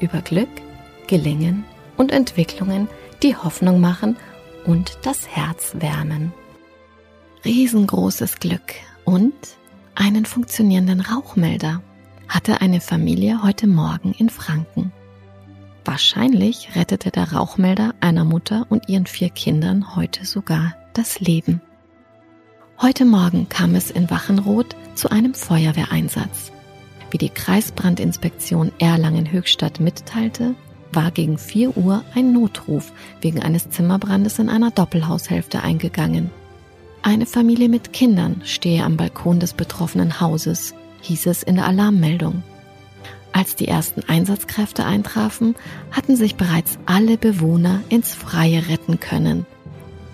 über Glück, Gelingen und Entwicklungen, die Hoffnung machen und das Herz wärmen. Riesengroßes Glück und einen funktionierenden Rauchmelder hatte eine Familie heute Morgen in Franken. Wahrscheinlich rettete der Rauchmelder einer Mutter und ihren vier Kindern heute sogar das Leben. Heute Morgen kam es in Wachenroth zu einem Feuerwehreinsatz. Wie die Kreisbrandinspektion Erlangen-Höchstadt mitteilte, war gegen 4 Uhr ein Notruf wegen eines Zimmerbrandes in einer Doppelhaushälfte eingegangen. Eine Familie mit Kindern stehe am Balkon des betroffenen Hauses, hieß es in der Alarmmeldung. Als die ersten Einsatzkräfte eintrafen, hatten sich bereits alle Bewohner ins Freie retten können.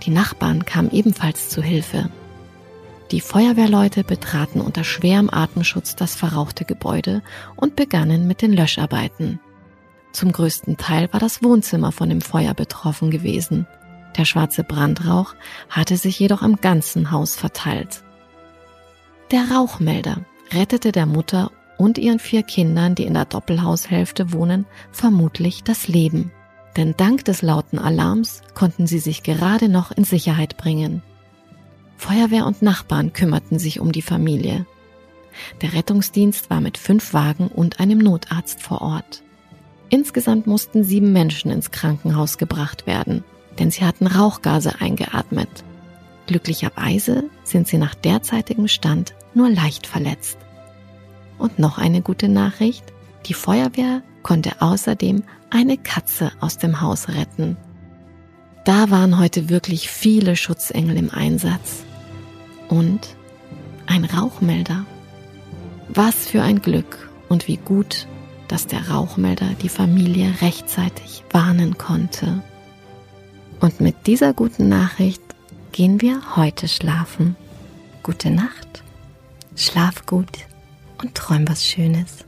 Die Nachbarn kamen ebenfalls zu Hilfe. Die Feuerwehrleute betraten unter schwerem Atemschutz das verrauchte Gebäude und begannen mit den Löscharbeiten. Zum größten Teil war das Wohnzimmer von dem Feuer betroffen gewesen. Der schwarze Brandrauch hatte sich jedoch im ganzen Haus verteilt. Der Rauchmelder rettete der Mutter und ihren vier Kindern, die in der Doppelhaushälfte wohnen, vermutlich das Leben. Denn dank des lauten Alarms konnten sie sich gerade noch in Sicherheit bringen. Feuerwehr und Nachbarn kümmerten sich um die Familie. Der Rettungsdienst war mit fünf Wagen und einem Notarzt vor Ort. Insgesamt mussten sieben Menschen ins Krankenhaus gebracht werden, denn sie hatten Rauchgase eingeatmet. Glücklicherweise sind sie nach derzeitigem Stand nur leicht verletzt. Und noch eine gute Nachricht, die Feuerwehr konnte außerdem eine Katze aus dem Haus retten. Da waren heute wirklich viele Schutzengel im Einsatz. Und ein Rauchmelder. Was für ein Glück und wie gut, dass der Rauchmelder die Familie rechtzeitig warnen konnte. Und mit dieser guten Nachricht gehen wir heute schlafen. Gute Nacht, schlaf gut und träum was Schönes.